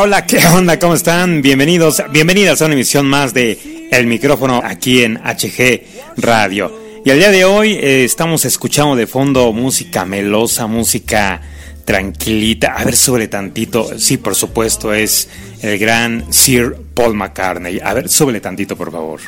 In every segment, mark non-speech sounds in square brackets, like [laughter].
Hola, ¿qué onda? ¿Cómo están? Bienvenidos, bienvenidas a una emisión más de El micrófono aquí en HG Radio. Y al día de hoy eh, estamos escuchando de fondo música melosa, música tranquilita. A ver, sobre tantito. Sí, por supuesto, es el gran Sir Paul McCartney. A ver, súbele tantito, por favor.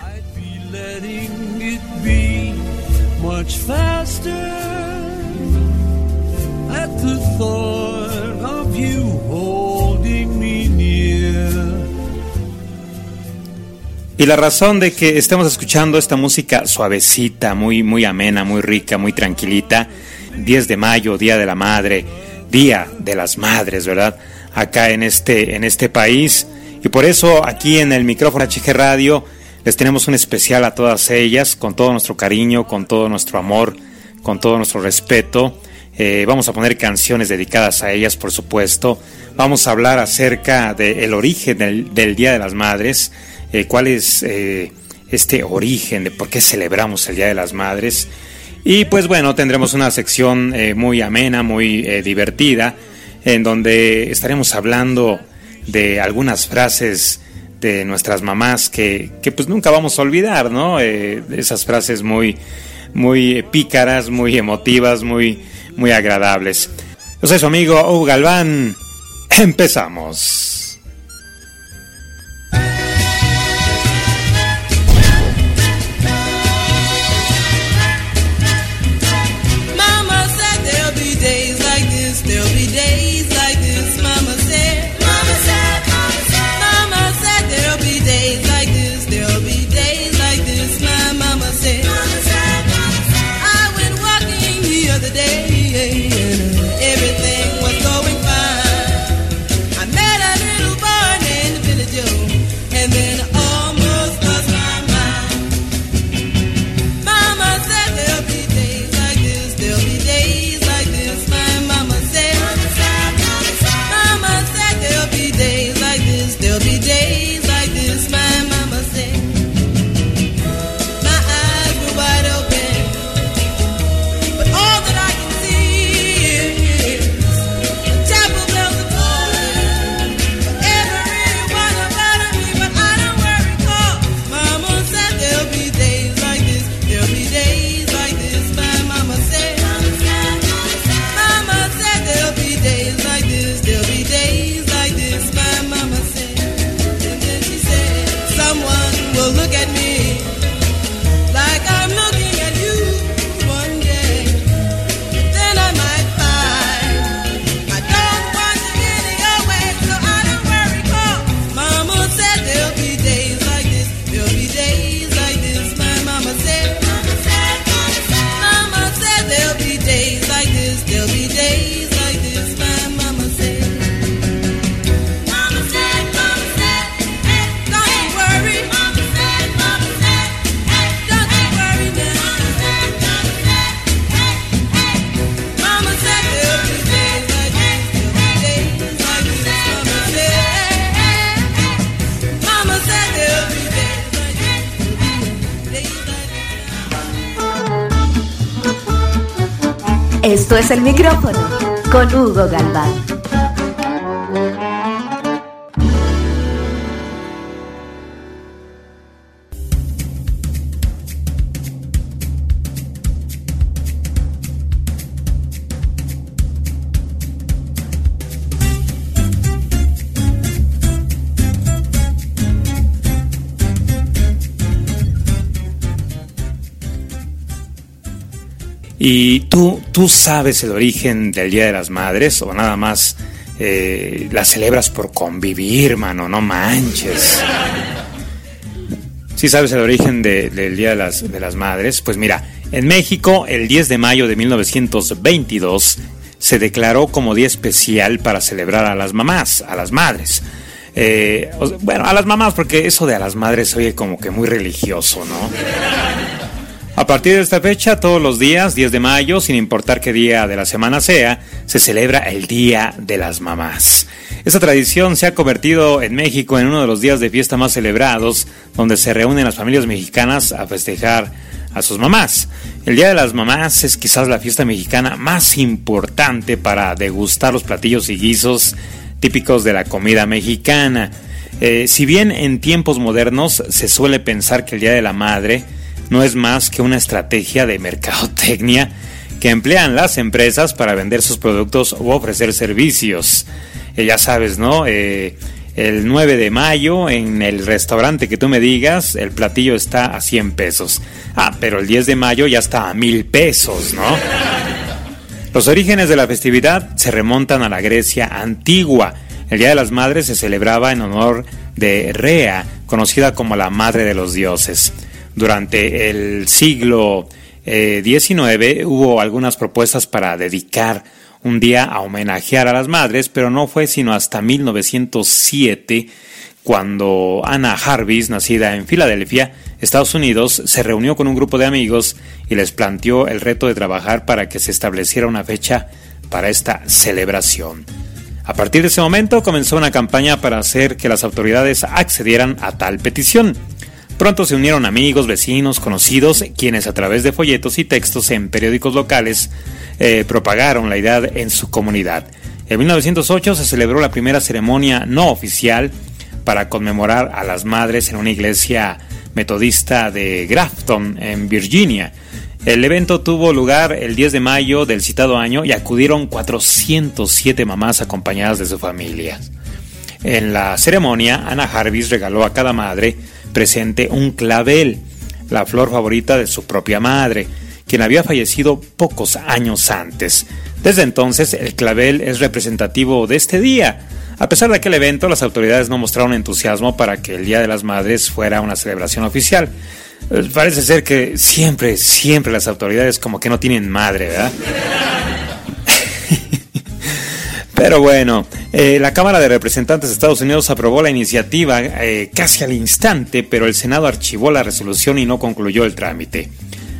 Y la razón de que estemos escuchando esta música suavecita, muy, muy amena, muy rica, muy tranquilita, 10 de mayo, Día de la Madre, Día de las Madres, ¿verdad? Acá en este, en este país. Y por eso aquí en el micrófono HG Radio les tenemos un especial a todas ellas, con todo nuestro cariño, con todo nuestro amor, con todo nuestro respeto. Eh, vamos a poner canciones dedicadas a ellas, por supuesto. Vamos a hablar acerca del origen del, del Día de las Madres eh, cuál es eh, este origen de por qué celebramos el Día de las Madres. Y pues bueno, tendremos una sección eh, muy amena, muy divertida, en donde estaremos hablando de algunas frases de nuestras mamás que, que pues nunca vamos a olvidar, ¿no? esas frases muy, muy pícaras, muy emotivas, muy, muy agradables. Yo su amigo Hugo Galván. Empezamos. Es el micrófono con Hugo Galván. ¿Y tú, tú sabes el origen del Día de las Madres o nada más eh, la celebras por convivir, mano? No manches. ¿Sí sabes el origen del Día de las, de las Madres? Pues mira, en México el 10 de mayo de 1922 se declaró como día especial para celebrar a las mamás, a las madres. Eh, bueno, a las mamás, porque eso de a las madres oye como que muy religioso, ¿no? A partir de esta fecha, todos los días, 10 de mayo, sin importar qué día de la semana sea, se celebra el Día de las Mamás. Esta tradición se ha convertido en México en uno de los días de fiesta más celebrados, donde se reúnen las familias mexicanas a festejar a sus mamás. El Día de las Mamás es quizás la fiesta mexicana más importante para degustar los platillos y guisos típicos de la comida mexicana. Eh, si bien en tiempos modernos se suele pensar que el Día de la Madre no es más que una estrategia de mercadotecnia que emplean las empresas para vender sus productos o ofrecer servicios. Eh, ya sabes, ¿no? Eh, el 9 de mayo en el restaurante que tú me digas, el platillo está a 100 pesos. Ah, pero el 10 de mayo ya está a 1000 pesos, ¿no? Los orígenes de la festividad se remontan a la Grecia antigua. El Día de las Madres se celebraba en honor de Rea, conocida como la Madre de los Dioses. Durante el siglo XIX eh, hubo algunas propuestas para dedicar un día a homenajear a las madres, pero no fue sino hasta 1907 cuando Anna Jarvis, nacida en Filadelfia, Estados Unidos, se reunió con un grupo de amigos y les planteó el reto de trabajar para que se estableciera una fecha para esta celebración. A partir de ese momento comenzó una campaña para hacer que las autoridades accedieran a tal petición. Pronto se unieron amigos, vecinos, conocidos, quienes a través de folletos y textos en periódicos locales eh, propagaron la idea en su comunidad. En 1908 se celebró la primera ceremonia no oficial para conmemorar a las madres en una iglesia metodista de Grafton, en Virginia. El evento tuvo lugar el 10 de mayo del citado año y acudieron 407 mamás acompañadas de sus familias. En la ceremonia, Ana Jarvis regaló a cada madre presente un clavel, la flor favorita de su propia madre, quien había fallecido pocos años antes. Desde entonces, el clavel es representativo de este día. A pesar de aquel evento, las autoridades no mostraron entusiasmo para que el Día de las Madres fuera una celebración oficial. Eh, parece ser que siempre, siempre las autoridades como que no tienen madre, ¿verdad? [laughs] Pero bueno, eh, la Cámara de Representantes de Estados Unidos aprobó la iniciativa eh, casi al instante, pero el Senado archivó la resolución y no concluyó el trámite.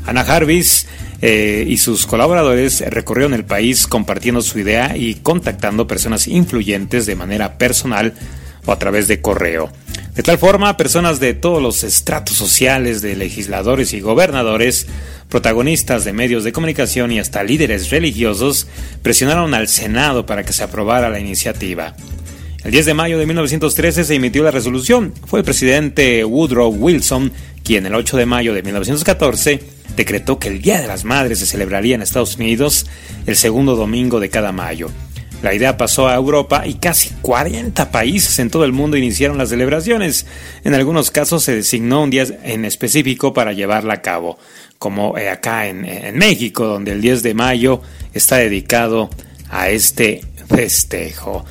Ana Jarvis eh, y sus colaboradores recorrieron el país compartiendo su idea y contactando personas influyentes de manera personal o a través de correo. De tal forma, personas de todos los estratos sociales, de legisladores y gobernadores, protagonistas de medios de comunicación y hasta líderes religiosos presionaron al Senado para que se aprobara la iniciativa. El 10 de mayo de 1913 se emitió la resolución. Fue el presidente Woodrow Wilson quien el 8 de mayo de 1914 decretó que el Día de las Madres se celebraría en Estados Unidos el segundo domingo de cada mayo. La idea pasó a Europa y casi 40 países en todo el mundo iniciaron las celebraciones. En algunos casos se designó un día en específico para llevarla a cabo, como eh, acá en, en México, donde el 10 de mayo está dedicado a este festejo.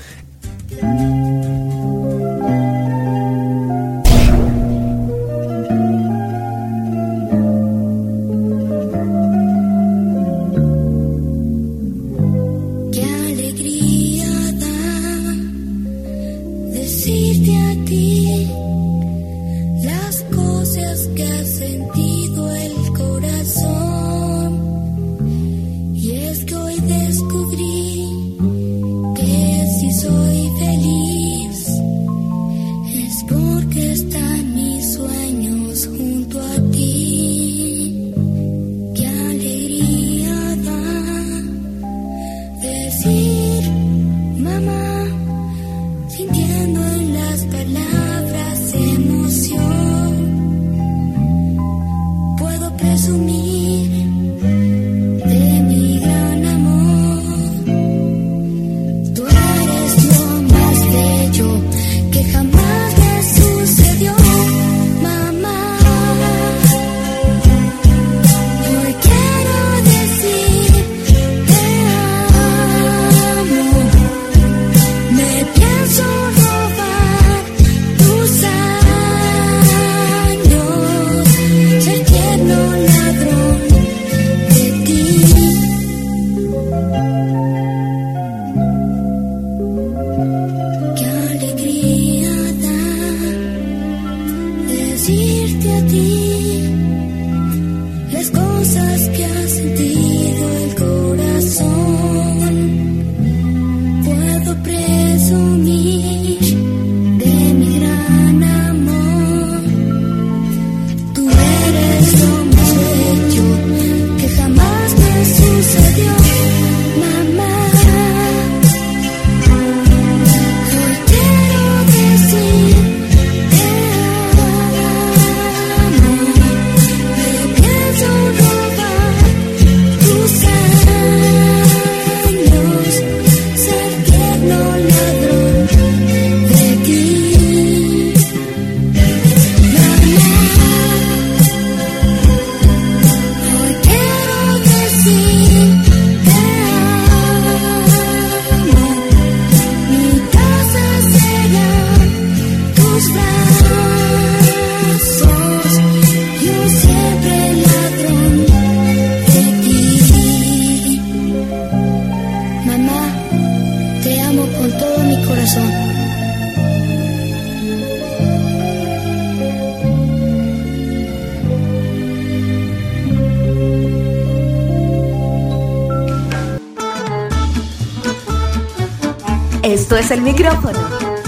El micrófono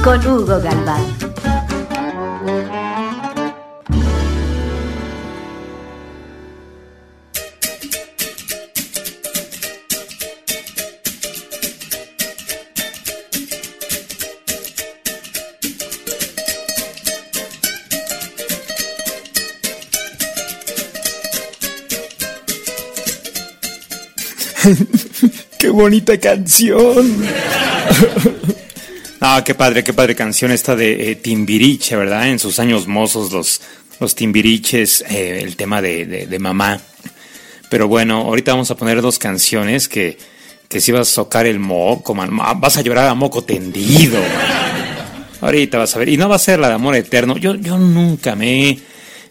con Hugo Galván. [laughs] ¡Qué bonita canción! [laughs] Ah, qué padre, qué padre canción esta de eh, Timbiriche, ¿verdad? En sus años mozos, los, los Timbiriches, eh, el tema de, de, mamá. Pero bueno, ahorita vamos a poner dos canciones que, que si vas a tocar el moco, vas a llorar a moco tendido. Ahorita vas a ver. Y no va a ser la de amor eterno. Yo, yo nunca me,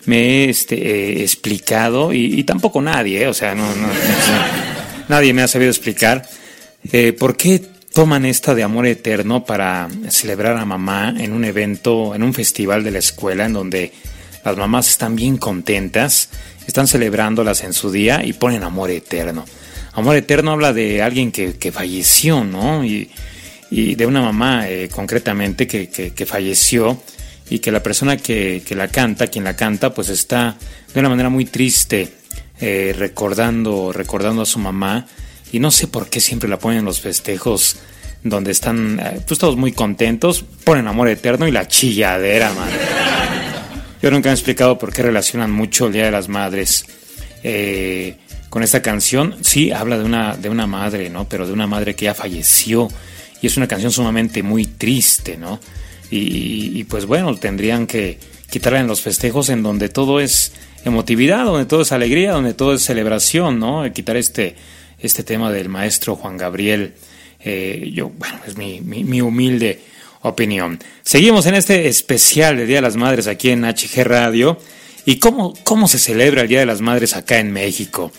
me he este, eh, explicado, y, tampoco nadie, o sea, no, no, nadie me ha sabido explicar por qué toman esta de amor eterno para celebrar a mamá en un evento, en un festival de la escuela en donde las mamás están bien contentas, están celebrándolas en su día y ponen amor eterno. Amor eterno habla de alguien que, falleció, ¿no? Y, de una mamá eh, concretamente que, falleció y que la persona que, la canta, quien la canta, pues está de una manera muy triste eh, recordando, recordando a su mamá y no sé por qué siempre la ponen en los festejos donde están eh, pues todos muy contentos, ponen amor eterno y la chilladera, madre. Yo nunca he explicado por qué relacionan mucho el Día de las Madres eh, con esta canción. Sí, habla de una, de una madre, ¿no? Pero de una madre que ya falleció. Y es una canción sumamente muy triste, ¿no? Y, y pues bueno, tendrían que quitarla en los festejos en donde todo es emotividad, donde todo es alegría, donde todo es celebración, ¿no? Quitar este este tema del maestro Juan Gabriel. Eh, yo, bueno, es mi, mi, humilde opinión. Seguimos en este especial de Día de las Madres aquí en HG Radio. ¿Y cómo, cómo se celebra el Día de las Madres acá en México?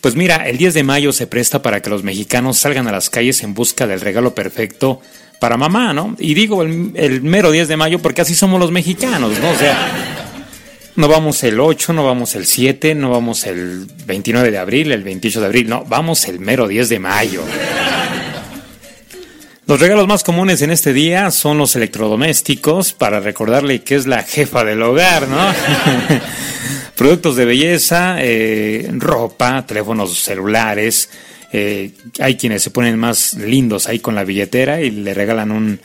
Pues mira, el 10 de mayo se presta para que los mexicanos salgan a las calles en busca del regalo perfecto para mamá, ¿no? Y digo el, el mero 10 de mayo porque así somos los mexicanos, ¿no? O sea, no vamos el 8, no vamos el 7, no vamos el 29 de abril, el 28 de abril, no, vamos el mero 10 de mayo. Los regalos más comunes en este día son los electrodomésticos, para recordarle que es la jefa del hogar, ¿no? [laughs] Productos de belleza, eh, ropa, teléfonos celulares. Eh, hay quienes se ponen más lindos ahí con la billetera y le regalan un,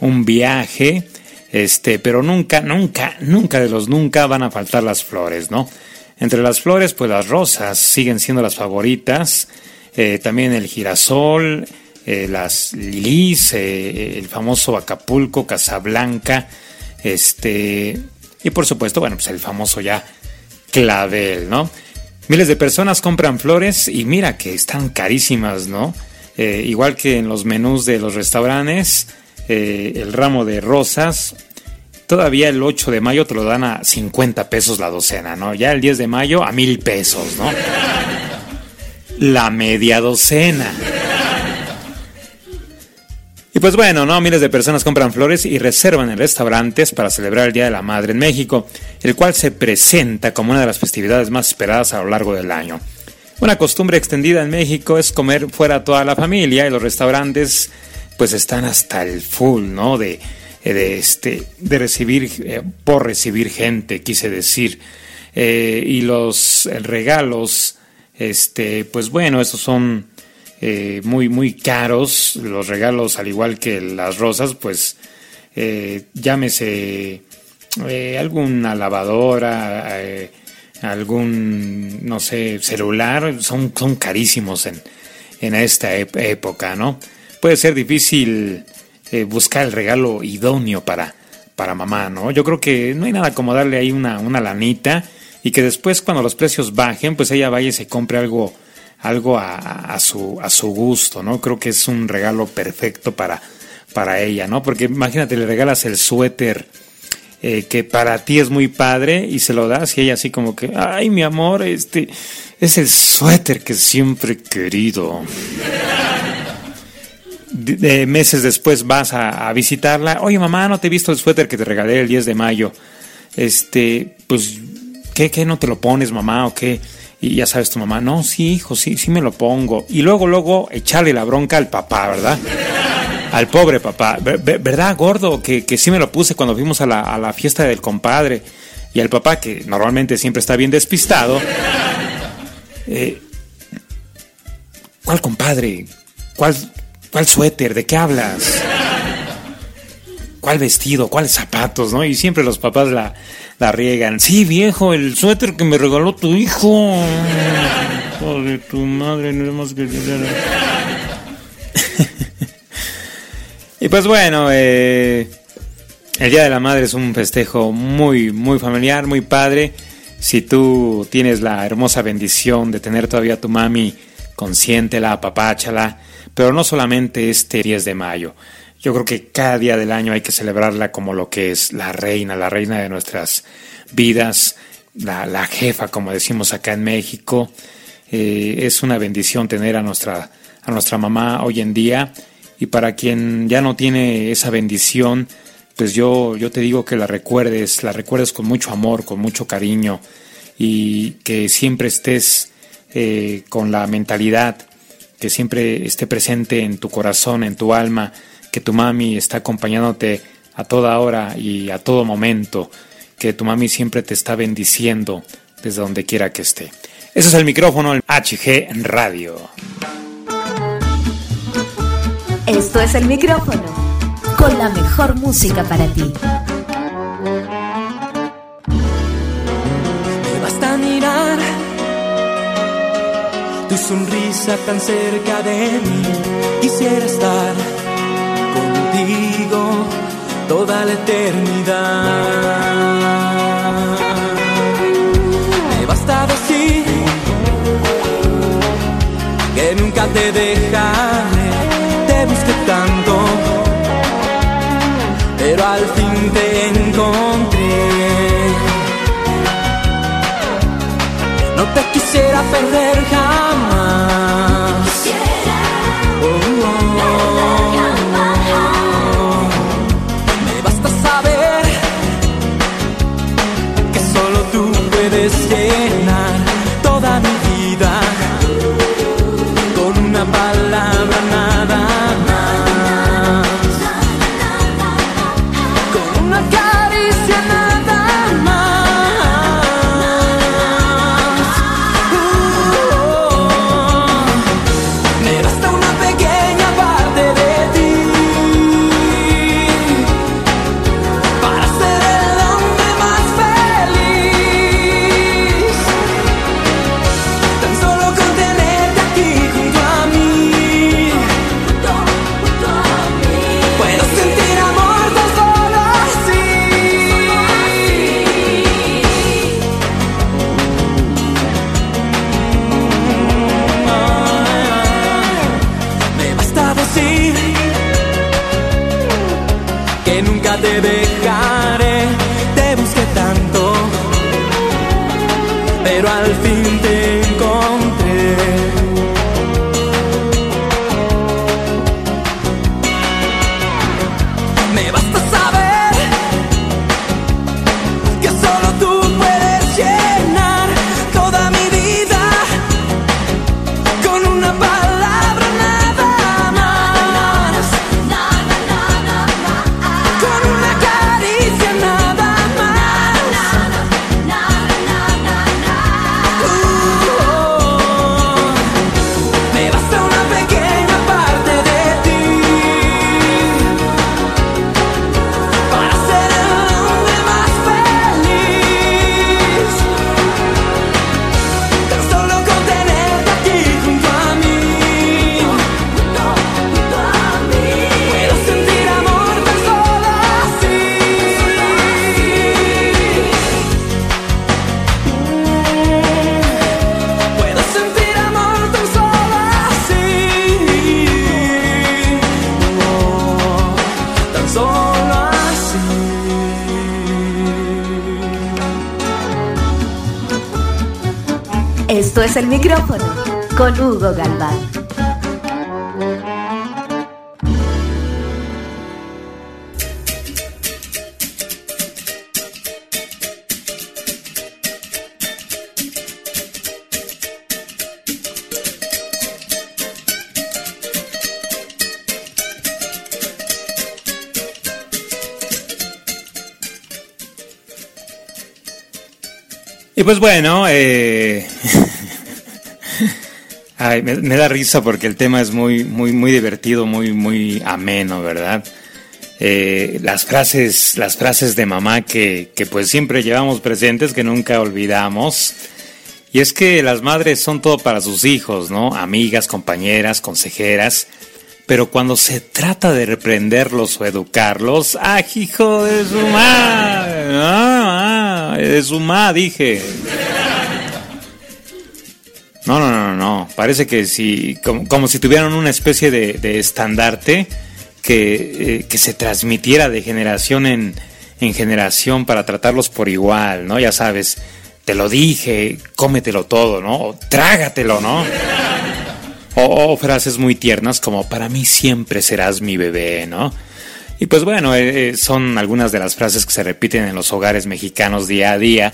un viaje. Este, pero nunca, nunca, nunca de los nunca van a faltar las flores, ¿no? Entre las flores, pues las rosas siguen siendo las favoritas, eh, también el girasol, eh, las lilies, eh, el famoso Acapulco, Casablanca, este, y por supuesto, bueno, pues el famoso ya clavel, ¿no? Miles de personas compran flores y mira que están carísimas, ¿no? igual que en los menús de los restaurantes, el ramo de rosas Todavía el 8 de mayo te lo dan a 50 pesos la docena, ¿no? Ya el 10 de mayo a mil pesos, ¿no? La media docena. Y pues bueno, ¿no? Miles de personas compran flores y reservan en restaurantes para celebrar el Día de la Madre en México, el cual se presenta como una de las festividades más esperadas a lo largo del año. Una costumbre extendida en México es comer fuera toda la familia y los restaurantes pues están hasta el full, ¿no? De, de, este, de recibir, eh, por recibir gente, quise decir. Eh, y los regalos, este, pues bueno, estos son eh, muy, muy caros. Los regalos, al igual que las rosas, pues eh, llámese eh, alguna lavadora, algún, no sé, celular, son, son carísimos en, en esta época, ¿no? Puede ser difícil buscar el regalo idóneo para, para mamá, ¿no? Yo creo que no hay nada como darle ahí una, una lanita y que después cuando los precios bajen, pues ella vaya y se compre algo algo a, su, a su gusto, ¿no? Creo que es un regalo perfecto para, para ella, ¿no? Porque imagínate, le regalas el suéter eh, que para ti es muy padre y se lo das y ella así como que, ay, mi amor, este es el suéter que siempre he querido. Meses después vas a, a, visitarla, oye mamá, no te he visto el suéter que te regalé el 10 de mayo. Este, pues, ¿qué, qué no te lo pones mamá o qué? Y ya sabes tu mamá, no, sí, hijo, sí, sí me lo pongo. Y luego, luego, echarle la bronca al papá, ¿verdad? Al pobre papá. ¿Verdad, gordo? Que, que sí me lo puse cuando fuimos a la, a la fiesta del compadre. Y al papá, que normalmente siempre está bien despistado. Eh, ¿Cuál compadre? ¿Cuál, ¿Cuál suéter? ¿De qué hablas? ¿Cuál vestido? ¿Cuáles zapatos? ¿No? Y siempre los papás la, la riegan. Sí, viejo, el suéter que me regaló tu hijo. Joder, tu madre, no es que [laughs] y pues bueno, eh, el Día de la Madre es un festejo muy, muy familiar, muy padre. Si tú tienes la hermosa bendición de tener todavía a tu mami, consiéntela, apapáchala, pero no solamente este 10 de mayo. Yo creo que cada día del año hay que celebrarla como lo que es la reina, la reina de nuestras vidas, la, jefa, como decimos acá en México. Eh, es una bendición tener a nuestra, a nuestra mamá hoy en día. Y para quien ya no tiene esa bendición, pues yo, yo te digo que la recuerdes, la recuerdes con mucho amor, con mucho cariño y que siempre estés eh, con la mentalidad, que siempre esté presente en tu corazón, en tu alma, que tu mami está acompañándote a toda hora y a todo momento, que tu mami siempre te está bendiciendo desde donde quiera que esté. Ese es el micrófono el HG Radio. Esto es el micrófono con la mejor música para ti. Me basta mirar tu sonrisa tan cerca de mí. Quisiera estar toda la eternidad. El micrófono con Hugo Galván. Y pues bueno, eh... [laughs] Me, da risa porque el tema es muy, muy, muy divertido, muy, muy ameno, ¿verdad? Eh, las frases, las frases de mamá que, que pues siempre llevamos presentes, que nunca olvidamos. Y es que las madres son todo para sus hijos, ¿no? Amigas, compañeras, consejeras. Pero cuando se trata de reprenderlos o educarlos, ¡ah, hijo de su madre! ¡Ah, ah de su madre, dije! No, no, no, no, Parece que si, como, si tuvieran una especie de, estandarte que, eh, que, se transmitiera de generación en, en generación para tratarlos por igual, ¿no? Ya sabes, te lo dije, cómetelo todo, ¿no? O trágatelo, ¿no? O, frases muy tiernas como para mí siempre serás mi bebé, ¿no? Y pues bueno, eh, eh, son algunas de las frases que se repiten en los hogares mexicanos día a día,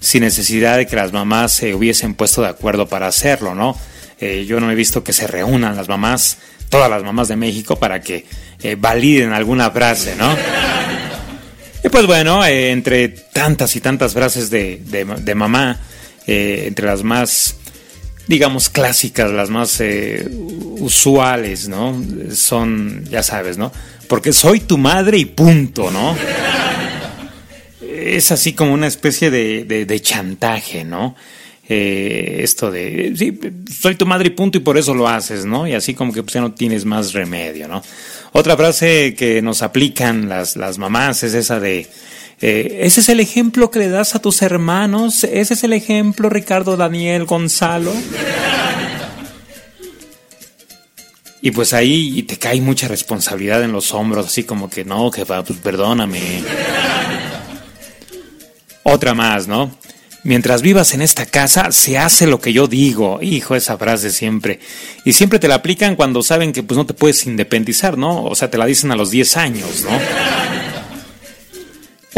sin necesidad de que las mamás se hubiesen puesto de acuerdo para hacerlo, ¿no? Eh, yo no he visto que se reúnan las mamás, todas las mamás de México, para que validen alguna frase, ¿no? Y pues bueno, entre tantas y tantas frases de, de mamá, entre las más digamos, clásicas, las más eh, usuales, ¿no? Son, ya sabes, ¿no? Porque soy tu madre y punto, ¿no? Es así como una especie de, de, chantaje, ¿no? Eh, esto de, sí, soy tu madre y punto y por eso lo haces, ¿no? Y así como que pues, ya no tienes más remedio, ¿no? Otra frase que nos aplican las, las mamás es esa de, eh, ese es el ejemplo que le das a tus hermanos. Ese es el ejemplo, Ricardo, Daniel, Gonzalo. Y pues ahí te cae mucha responsabilidad en los hombros, así como que no, jefa, pues perdóname. Otra más, ¿no? Mientras vivas en esta casa, se hace lo que yo digo. Hijo, esa frase siempre. Y siempre te la aplican cuando saben que pues no te puedes independizar, ¿no? O sea, te la dicen a los 10 años, ¿no?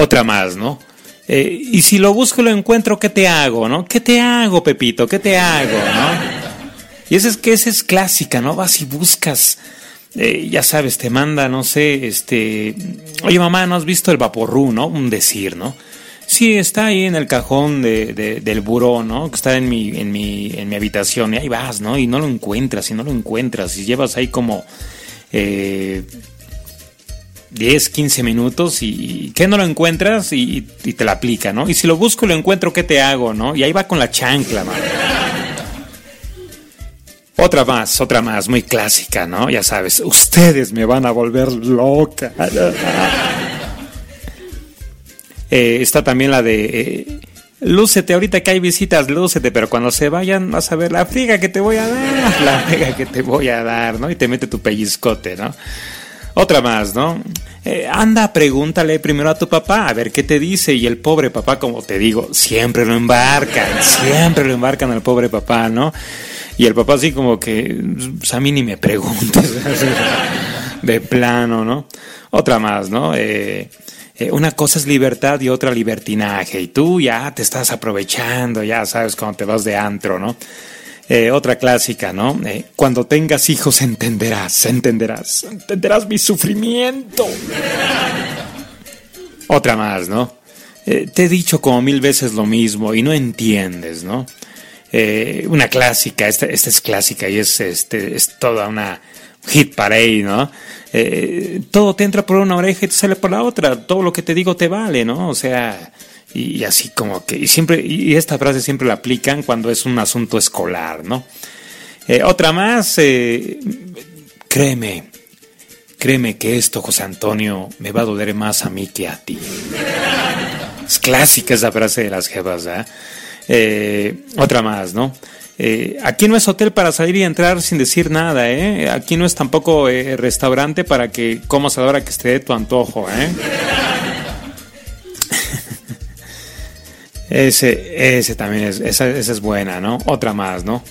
Otra más, ¿no? Eh, y si lo busco lo encuentro, ¿qué te hago, no? ¿Qué te hago, Pepito? ¿Qué te hago, no? Y esa es que es clásica, ¿no? Vas y buscas, eh, ya sabes, te manda, no sé, este, oye mamá, ¿no has visto el vaporru, no? Un decir, ¿no? Sí, está ahí en el cajón de, del buró, ¿no? Que está en mi, en mi, en mi habitación. Y ahí vas, ¿no? Y no lo encuentras, y no lo encuentras. Y llevas ahí como eh, 10, 15 minutos y que no lo encuentras y, te la aplica, ¿no? Y si lo busco y lo encuentro, ¿qué te hago, no? Y ahí va con la chancla, ¿no? Otra más, otra más, muy clásica, ¿no? Ya sabes, ustedes me van a volver loca. Eh, está también la de... Eh, lúcete, ahorita que hay visitas, lúcete, pero cuando se vayan vas a ver la friga que te voy a dar, [laughs] la friga que te voy a dar, ¿no? Y te mete tu pellizcote, ¿no? Otra más, ¿no? Eh, anda, pregúntale primero a tu papá, a ver qué te dice. Y el pobre papá, como te digo, siempre lo embarcan, siempre lo embarcan al pobre papá, ¿no? Y el papá así como que, pues a mí ni me preguntes, [laughs] de plano, ¿no? Otra más, ¿no? Eh, eh, una cosa es libertad y otra libertinaje. Y tú ya te estás aprovechando, ya sabes, cuando te vas de antro, ¿no? Eh, otra clásica, ¿no? Eh, cuando tengas hijos entenderás, entenderás, entenderás mi sufrimiento. Otra más, ¿no? Te he dicho como mil veces lo mismo y no entiendes, ¿no? una clásica, esta, esta, es clásica y es, este, es toda una hit parade, ¿no? todo te entra por una oreja y te sale por la otra, todo lo que te digo te vale, ¿no? O sea, y, así como que, y siempre, y esta frase siempre la aplican cuando es un asunto escolar, ¿no? Eh, otra más, eh, créeme, créeme que esto, José Antonio, me va a doler más a mí que a ti. Es clásica esa frase de las jefas, ¿eh? eh otra más, ¿no? Aquí no es hotel para salir y entrar sin decir nada, ¿eh? Aquí no es tampoco restaurante para que comas a la hora que esté de tu antojo, ¿eh? [laughs] Ese, ese también es, esa, esa es buena, ¿no? Otra más, ¿no?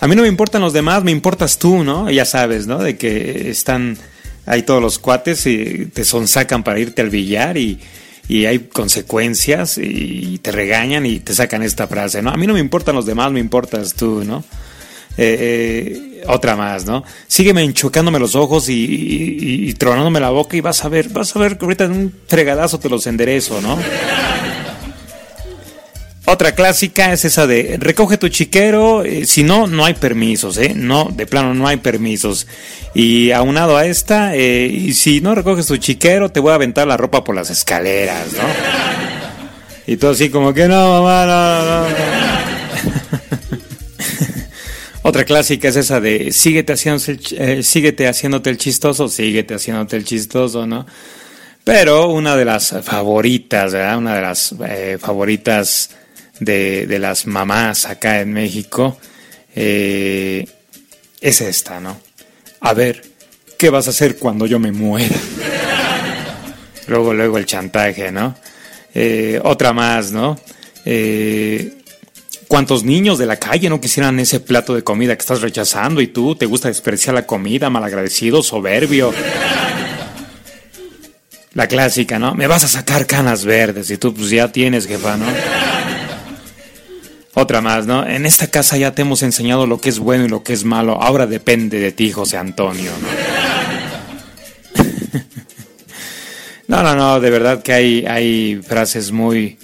A mí no me importan los demás, me importas tú, ¿no? Ya sabes, ¿no? De que están ahí todos los cuates y te sonsacan para irte al billar y, y hay consecuencias y te regañan y te sacan esta frase, ¿no? A mí no me importan los demás, me importas tú, ¿no? Eh, eh, otra más, ¿no? Sígueme enchocándome los ojos y, y, tronándome la boca y vas a ver, vas a ver que ahorita en un fregadazo te los enderezo, ¿no? Otra clásica es esa de recoge tu chiquero, eh, si no, no hay permisos, ¿eh? No, de plano no hay permisos. Y aunado a esta, eh, y si no recoges tu chiquero, te voy a aventar la ropa por las escaleras, ¿no? Y todo así como que no, mamá, no, no, no. [laughs] Otra clásica es esa de síguete, haciendo, eh, síguete haciéndote el chistoso, síguete haciéndote el chistoso, ¿no? Pero una de las favoritas, ¿verdad? Una de las favoritas de, las mamás acá en México eh, es esta, ¿no? A ver, ¿qué vas a hacer cuando yo me muera? [laughs] luego, luego el chantaje, ¿no? Eh, otra más, ¿no? Eh, ¿Cuántos niños de la calle no quisieran ese plato de comida que estás rechazando y tú te gusta despreciar la comida, malagradecido, soberbio? La clásica, ¿no? Me vas a sacar canas verdes y tú pues ya tienes, jefa, ¿no? Otra más, ¿no? En esta casa ya te hemos enseñado lo que es bueno y lo que es malo. Ahora depende de ti, José Antonio, ¿no? [laughs] no, no, no, de verdad que hay, hay frases muy,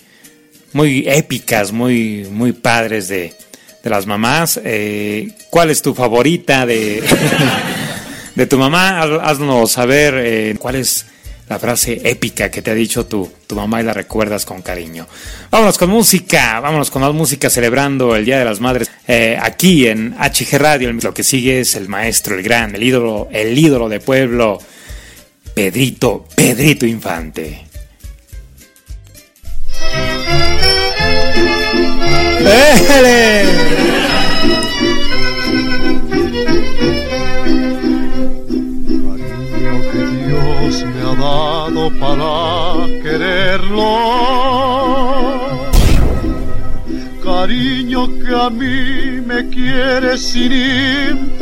muy épicas, muy, muy padres de, de las mamás. Eh, ¿Cuál es tu favorita de, [laughs] de tu mamá? Haznos saber eh, cuál es la frase épica que te ha dicho tu, tu mamá y la recuerdas con cariño. Vámonos con música, vámonos con más música celebrando el Día de las Madres eh, aquí en HG Radio. Lo que sigue es el maestro, el gran, el ídolo, el ídolo de pueblo, Pedrito, Pedrito Infante. Para quererlo. Cariño que a mí me quiere sin interés.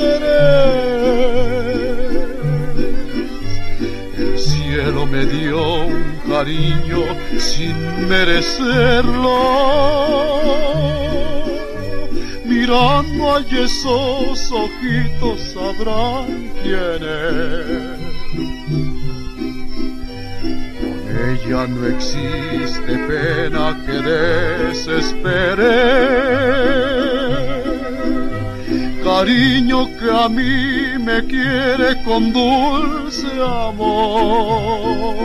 El cielo me dio un cariño sin merecerlo. Mirando a esos ojitos sabrán quién es ella no existe pena que desespere. Cariño que a mí me quiere con dulce amor.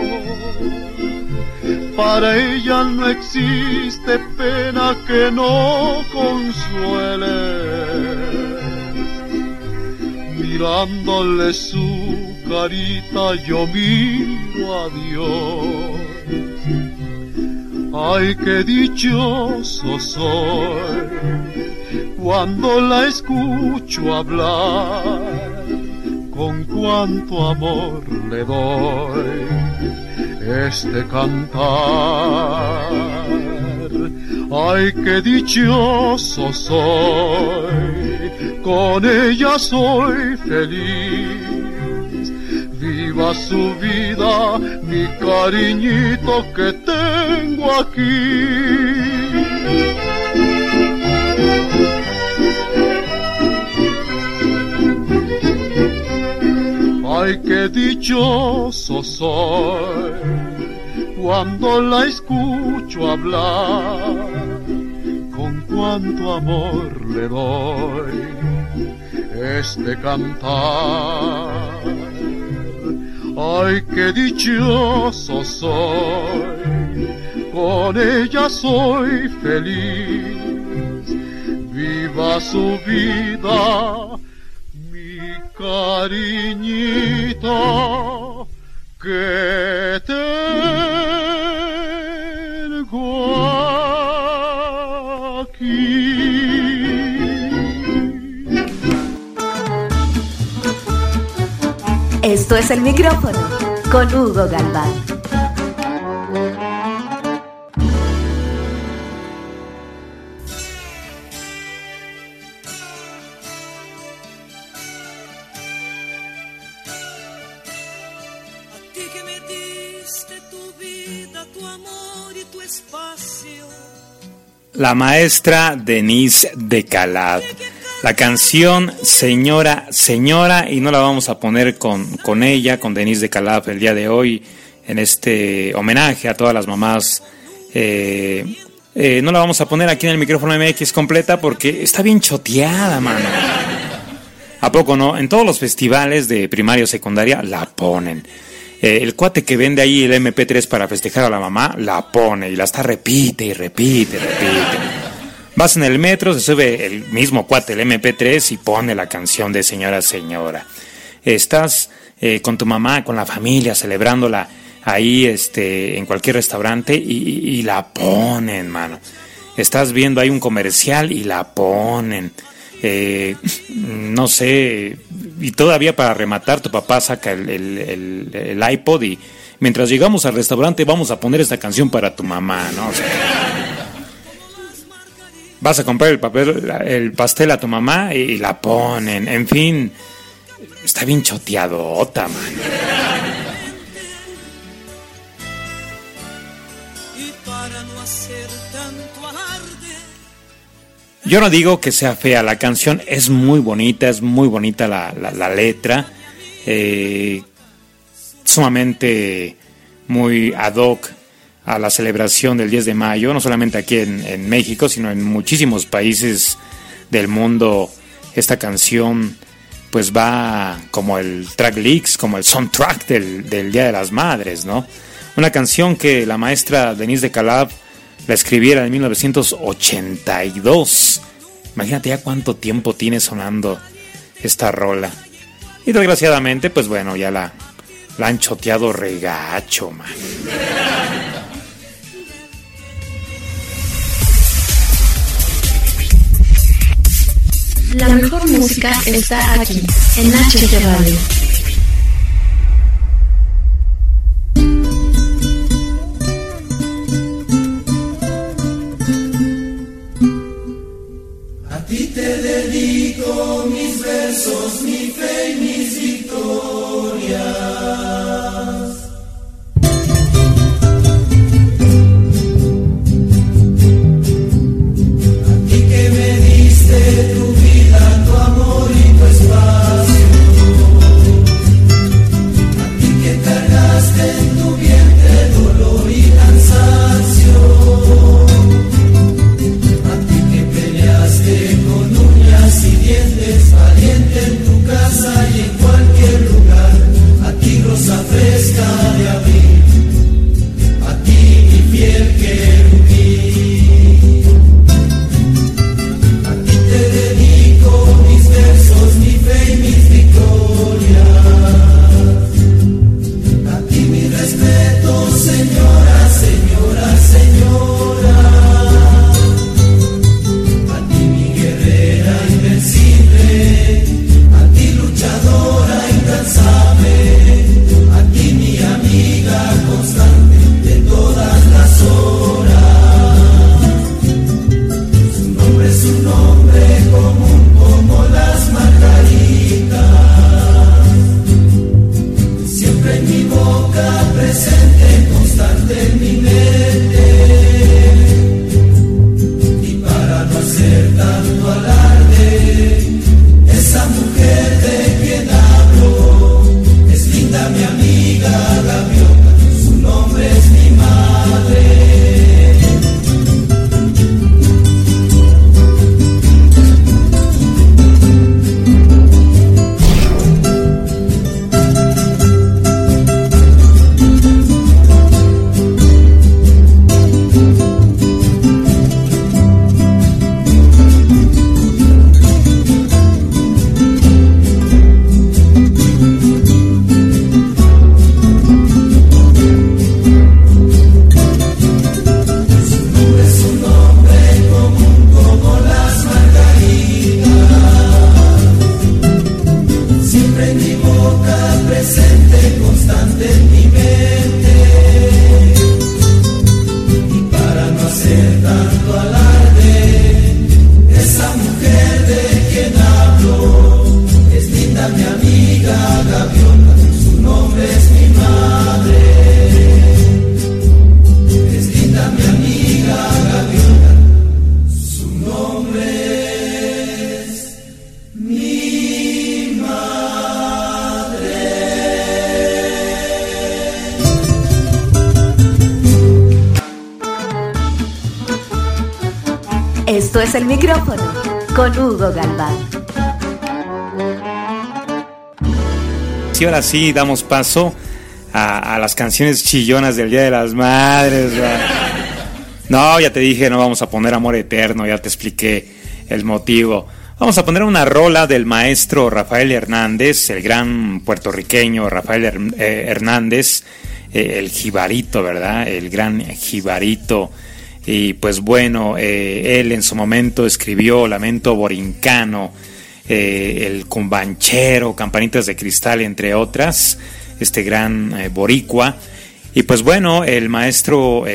Para ella no existe pena que no consuele. Mirándole su carita yo miro a Dios. Ay, qué dichoso soy cuando la escucho hablar, con cuánto amor le doy este cantar. Ay, qué dichoso soy, con ella soy feliz su vida, mi cariñito que tengo aquí. Ay, qué dichoso soy cuando la escucho hablar, con cuánto amor le doy este cantar Ay, qué dichoso soy, con ella soy feliz. Viva su vida, mi cariñita, que Esto es el micrófono con Hugo Galván. La maestra Denise de Calab la canción Señora, Señora, y no la vamos a poner con, con ella, con Denise de Calab el día de hoy, en este homenaje a todas las mamás. Eh, eh, no la vamos a poner aquí en el micrófono MX completa porque está bien choteada, mano. ¿A poco no? En todos los festivales de primaria o secundaria la ponen. Eh, el cuate que vende ahí el MP3 para festejar a la mamá, la pone y la está repite y repite, repite. Vas en el metro, se sube el mismo cuate, el MP3, y pone la canción de Señora Señora. Estás eh, con tu mamá, con la familia, celebrándola ahí este, en cualquier restaurante y, la ponen, mano. Estás viendo ahí un comercial y la ponen. Eh, no sé, y todavía para rematar, tu papá saca el, el, iPod y mientras llegamos al restaurante vamos a poner esta canción para tu mamá, ¿no? Vas a comprar el papel, el pastel a tu mamá y la ponen, en fin, está bien choteado, man. Yo no digo que sea fea, la canción es muy bonita, es muy bonita la, letra, eh, sumamente muy ad hoc a la celebración del 10 de mayo, no solamente aquí en, México, sino en muchísimos países del mundo. Esta canción pues va como el track leaks, como el soundtrack del, del Día de las Madres, ¿no? Una canción que la maestra Denise de Calab la escribiera en 1982. Imagínate ya cuánto tiempo tiene sonando esta rola. Y desgraciadamente, pues bueno, ya la, la han choteado regacho, man. La mejor música está aquí, en HG Radio. mis versos, mi fe y mis victorias. Su nombre es mi madre. Es linda Y ahora sí, damos paso a, las canciones chillonas del Día de las Madres. No, ya te dije, no vamos a poner Amor Eterno, ya te expliqué el motivo. Vamos a poner una rola del maestro Rafael Hernández, el gran puertorriqueño Rafael eh, Hernández, eh, el jibarito, ¿verdad? El gran jibarito. Y pues bueno, eh, él en su momento escribió Lamento Borincano, El Cumbanchero, Campanitas de Cristal, entre otras, este gran boricua. Y pues bueno, el maestro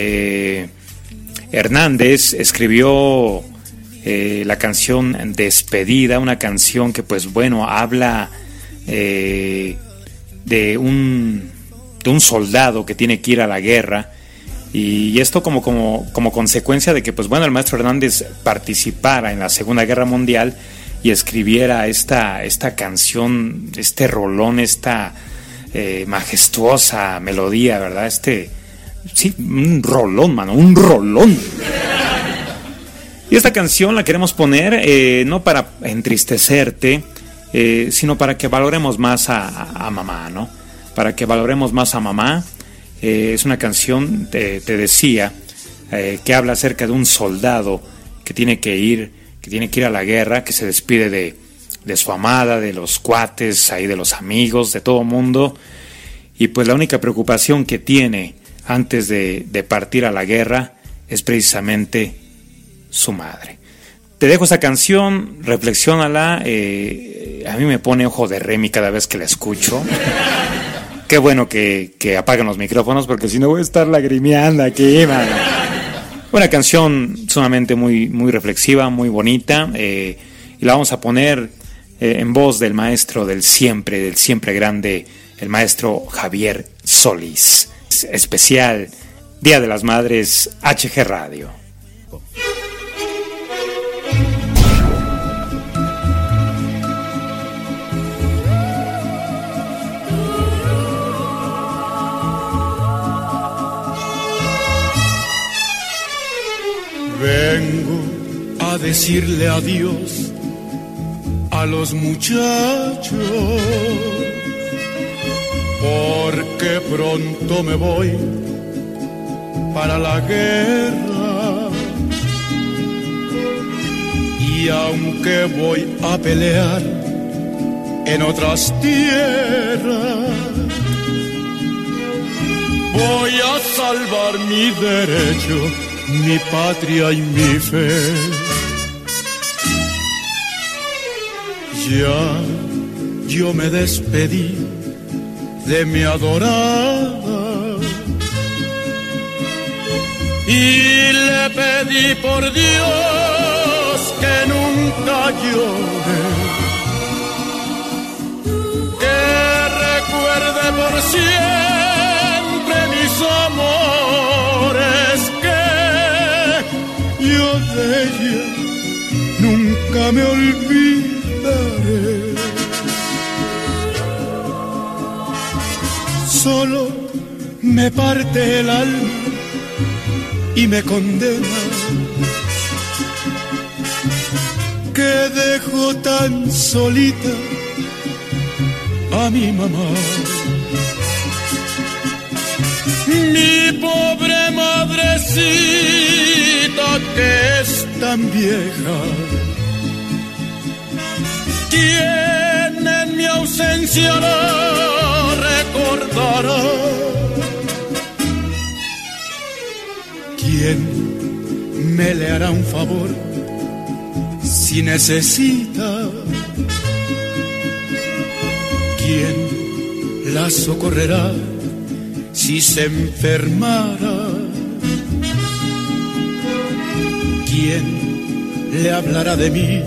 Hernández escribió eh, la canción Despedida, una canción que pues bueno, habla eh, de, un, de un soldado que tiene que ir a la guerra. Y esto como, como, como consecuencia de que pues bueno, el maestro Hernández participara en la Segunda Guerra Mundial y escribiera esta, esta canción, este rolón, esta eh, majestuosa melodía, ¿verdad? Este, sí, un rolón, mano, un rolón. Y esta canción la queremos poner eh, no para entristecerte, eh, sino para que valoremos más a, mamá, ¿no? Para que valoremos más a mamá. Es una canción, te, decía, que habla acerca de un soldado que tiene que ir, que tiene que ir a la guerra, que se despide de, de su amada, de los cuates, ahí de los amigos, de todo mundo. Y pues la única preocupación que tiene antes de, de partir a la guerra es precisamente su madre. Te dejo esa canción, reflexiónala. Eh, a mí me pone ojo de Remy cada vez que la escucho. Qué bueno que, que apagan los micrófonos porque si no voy a estar lagrimeando aquí, Una canción sumamente muy, muy reflexiva, muy bonita. Eh, y la vamos a poner eh, en voz del maestro del siempre, del siempre grande, el maestro Javier Solís. Especial Día de las Madres HG Radio. Vengo a decirle adiós a los muchachos, porque pronto me voy para la guerra. Y aunque voy a pelear en otras tierras, voy a salvar mi derecho mi patria y mi fe. Ya yo me despedí de mi adorada y le pedí por Dios que nunca llore, que recuerde por siempre mis amores ella nunca me olvidaré. Solo me parte el alma y me condena que dejo tan solita a mi mamá. Mi pobre madrecita que es tan vieja. Quien en mi ausencia la recordará. ¿Quién me le hará un favor si necesita? ¿Quién la socorrerá? Si se enfermara, ¿quién le hablará de mí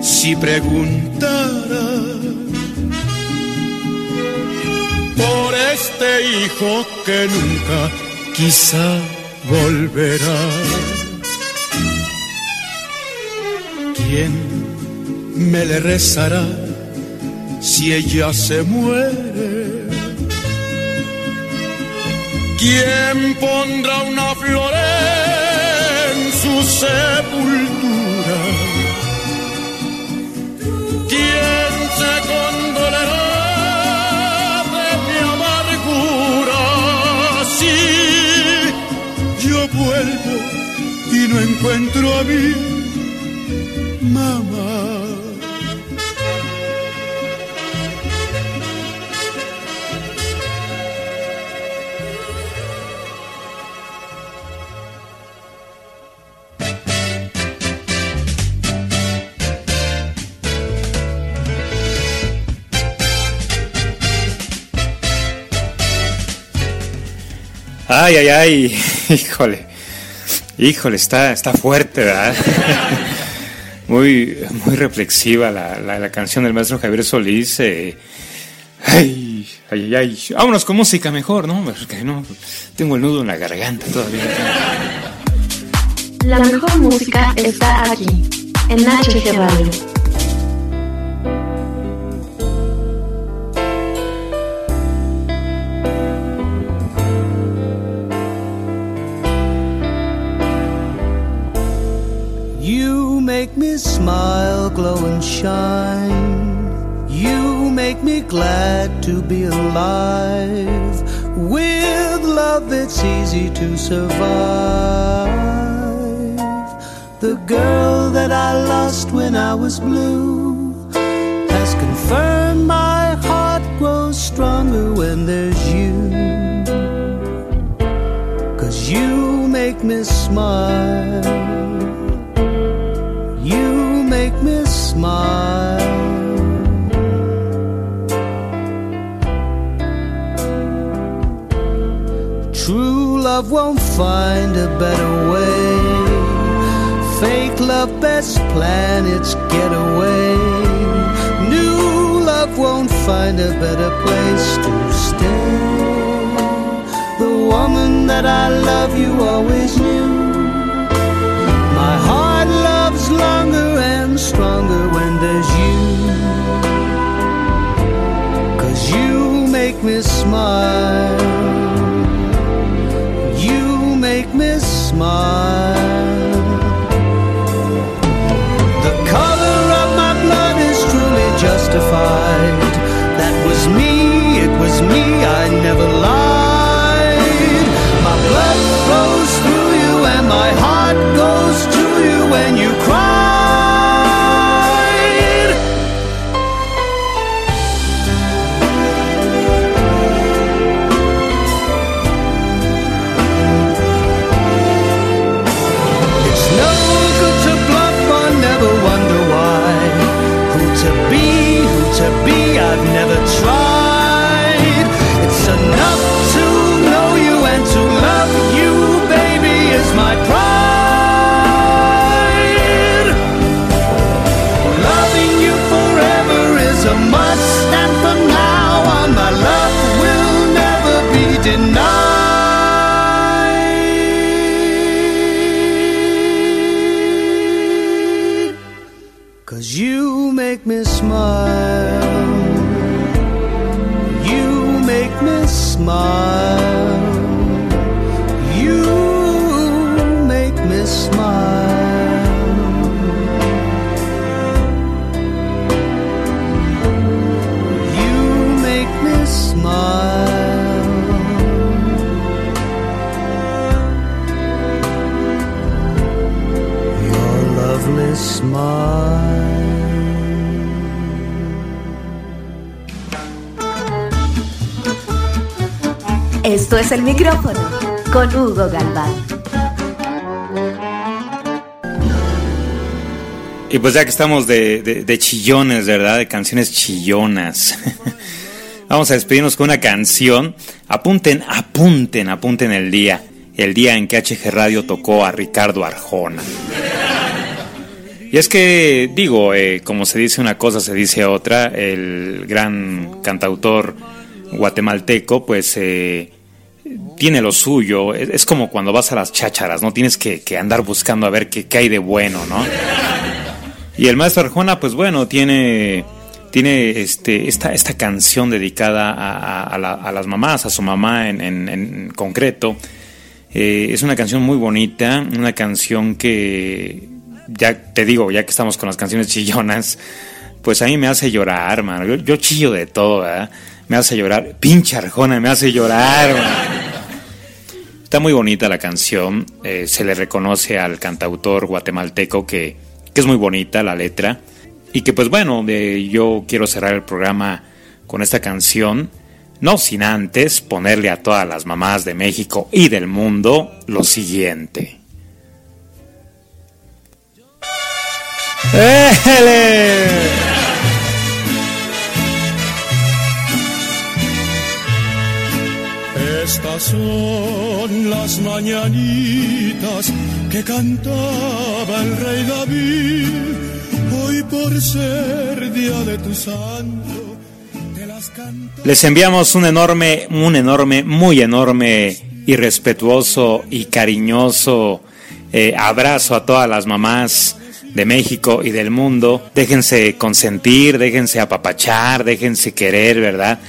si preguntara por este hijo que nunca quizá volverá? ¿Quién me le rezará si ella se muere? ¿Quién pondrá una flor en su sepultura. ¿Quién se condolerá de mi amargura? Si yo vuelvo y no encuentro a mi mamá. Ay, ay, ay, [laughs] híjole. Híjole, está, está fuerte, ¿verdad? [laughs] muy, muy reflexiva la, la, canción del maestro Javier Solís. Eh. Ay, ay, ay, Vámonos con música mejor, ¿no? Porque no, tengo el nudo en la garganta todavía. La mejor música está aquí, en HG Radio. Smile, glow and shine. You make me glad to be alive. With love, it's easy to survive. The girl that I lost when I was blue has confirmed my heart grows stronger when there's you. Cause you make me smile smile. True love won't find a better way. Fake love best plan its getaway. New love won't find a better place to stay. The woman that I love you always knew. My heart stronger when there's you. Cause you make me smile. You make me smile. The color of my blood is truly justified. That was me, it was me, I con Hugo Galván. Y pues ya que estamos de, chillones, ¿verdad? De canciones chillonas. [laughs] Vamos a despedirnos con una canción. Apunten, apunten, apunten el día. El día en que HG Radio tocó a Ricardo Arjona. Y es que, digo, eh, como se dice una cosa, se dice otra. El gran cantautor guatemalteco, pues eh, tiene lo suyo. Es, como cuando vas a las chácharas, ¿no? Tienes que, andar buscando a ver qué, hay de bueno, ¿no? Y el maestro Arjona, pues bueno, tiene, tiene este, esta, esta canción dedicada a, las mamás, a su mamá en, concreto. Eh, es una canción muy bonita, una canción que, ya te digo, ya que estamos con las canciones chillonas, pues a mí me hace llorar, mano. Yo, chillo de todo, ¿verdad? Me hace llorar. Pinche Arjona, me hace llorar, Está muy bonita la canción. Eh, se le reconoce al cantautor guatemalteco que, que, es muy bonita la letra. Y que, pues bueno, yo quiero cerrar el programa con esta canción. No sin antes ponerle a todas las mamás de México y del mundo lo siguiente. Estas son las mañanitas que cantaba el rey David, hoy por ser día de tu santo. las Les enviamos un enorme, un enorme, muy enorme y respetuoso y cariñoso eh, abrazo a todas las mamás de México y del mundo. Déjense consentir, déjense apapachar, déjense querer, ¿verdad?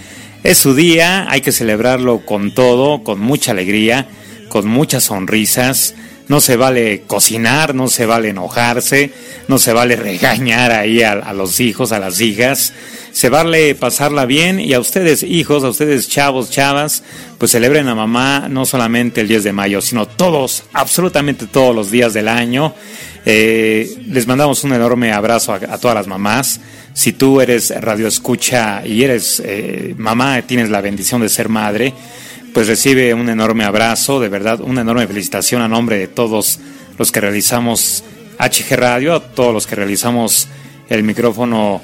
Es su día, hay que celebrarlo con todo, con mucha alegría, con muchas sonrisas. No se vale cocinar, no se vale enojarse, no se vale regañar ahí a, los hijos, a las hijas se vale pasarla bien y a ustedes hijos, a ustedes chavos, chavas, pues celebren a mamá no solamente el 10 de mayo, sino todos, absolutamente todos los días del año. Eh, les mandamos un enorme abrazo a, todas las mamás. Si tú eres radio escucha y eres eh, mamá, tienes la bendición de ser madre, pues recibe un enorme abrazo, de verdad, una enorme felicitación a nombre de todos los que realizamos HG Radio, a todos los que realizamos el micrófono.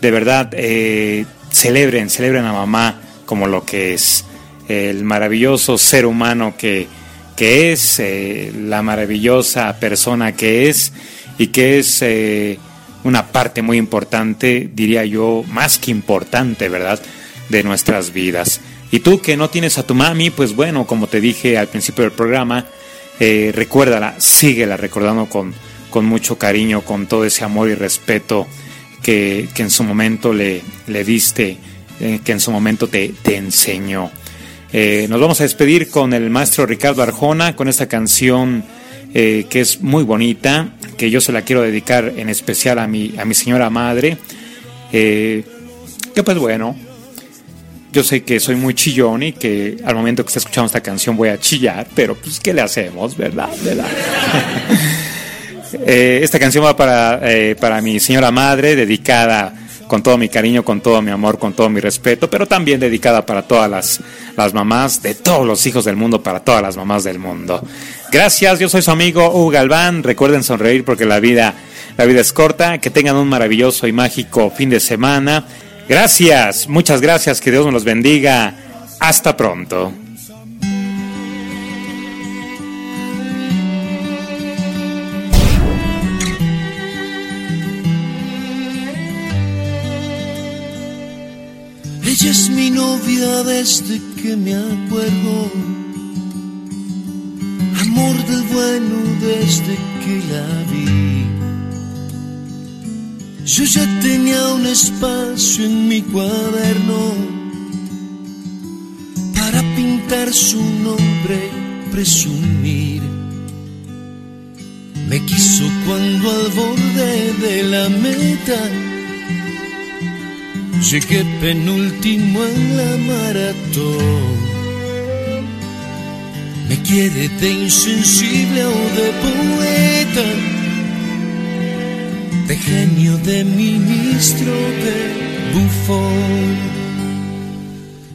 De verdad eh, celebren, celebren a mamá como lo que es, el maravilloso ser humano que, que es, eh, la maravillosa persona que es y que es eh, una parte muy importante, diría yo, más que importante, ¿verdad?, de nuestras vidas. Y tú que no tienes a tu mami, pues bueno, como te dije al principio del programa, recuérdala, síguela recordando con, con mucho cariño, con todo ese amor y respeto que, en su momento le, le diste, eh, que en su momento te, te enseñó. Eh, nos vamos a despedir con el maestro Ricardo Arjona, con esta canción eh, que es muy bonita, que yo se la quiero dedicar en especial a mi, a mi señora madre. que pues bueno, yo sé que soy muy chillón y que al momento que esté escuchando esta canción voy a chillar, pero pues ¿qué le hacemos, verdad? ¿verdad? [laughs] Eh, esta canción va para, eh, para mi señora madre, dedicada con todo mi cariño, con todo mi amor, con todo mi respeto, pero también dedicada para todas las, las mamás de todos los hijos del mundo, para todas las mamás del mundo. Gracias, yo soy su amigo Hugo Galván. Recuerden sonreír porque la vida, la vida es corta. Que tengan un maravilloso y mágico fin de semana. Gracias, muchas gracias, que Dios nos los bendiga. Hasta pronto. Ella es mi novia desde que me acuerdo. Amor del bueno desde que la vi. Yo ya tenía un espacio en mi cuaderno para pintar su nombre, presumir. Me quiso cuando al borde de la meta Llegué penúltimo en la maratón. Me quiere de insensible o de poeta, de genio, de ministro, de bufón.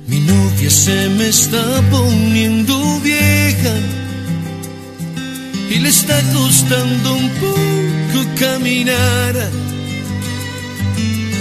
Mi novia se me está poniendo vieja y le está costando un poco caminar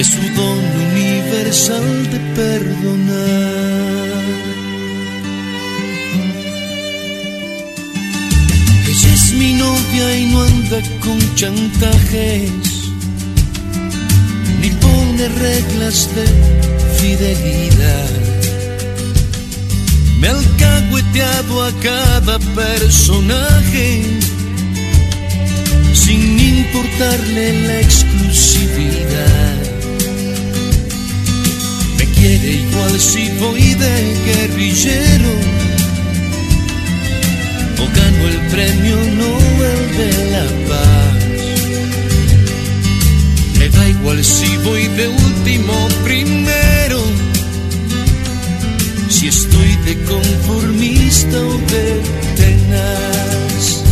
de su don universal de perdonar. Es mi novia y no anda con chantajes, ni pone reglas de fidelidad. Me ha alcahueteado a cada personaje sin importarle la exclusividad. Quiere igual si voy de guerrillero o gano el premio Nobel de la Paz. Me da igual si voy de último primero, si estoy de conformista o de tenaz.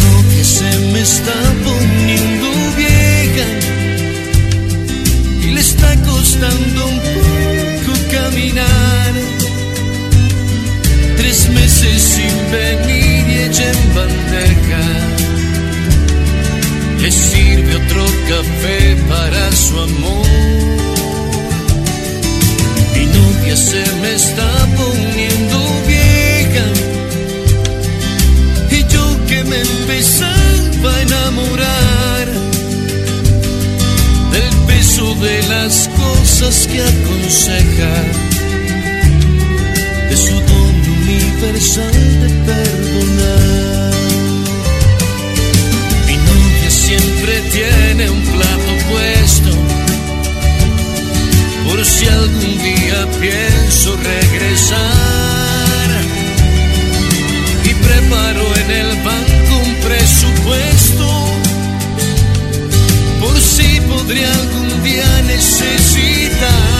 No que se me está poniendo y le está costando un poco caminar tres meses sin venir y ella en bandeja. Le sirve otro café para su amor. Mi novia se me está poniendo vieja. Y yo que me empezaba a enamorar de las cosas que aconseja de su don universal de perdonar. Mi novia siempre tiene un plato puesto, por si algún día pienso regresar. Y preparo en el si podría algún día necesitar.